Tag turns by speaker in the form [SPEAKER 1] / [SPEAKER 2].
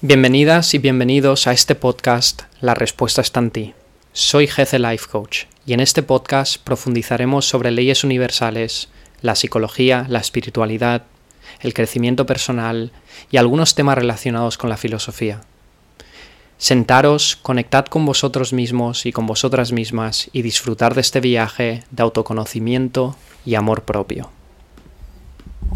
[SPEAKER 1] Bienvenidas y bienvenidos a este podcast La respuesta está en ti. Soy Gece Life Coach y en este podcast profundizaremos sobre leyes universales, la psicología, la espiritualidad, el crecimiento personal y algunos temas relacionados con la filosofía. Sentaros, conectad con vosotros mismos y con vosotras mismas y disfrutar de este viaje de autoconocimiento y amor propio.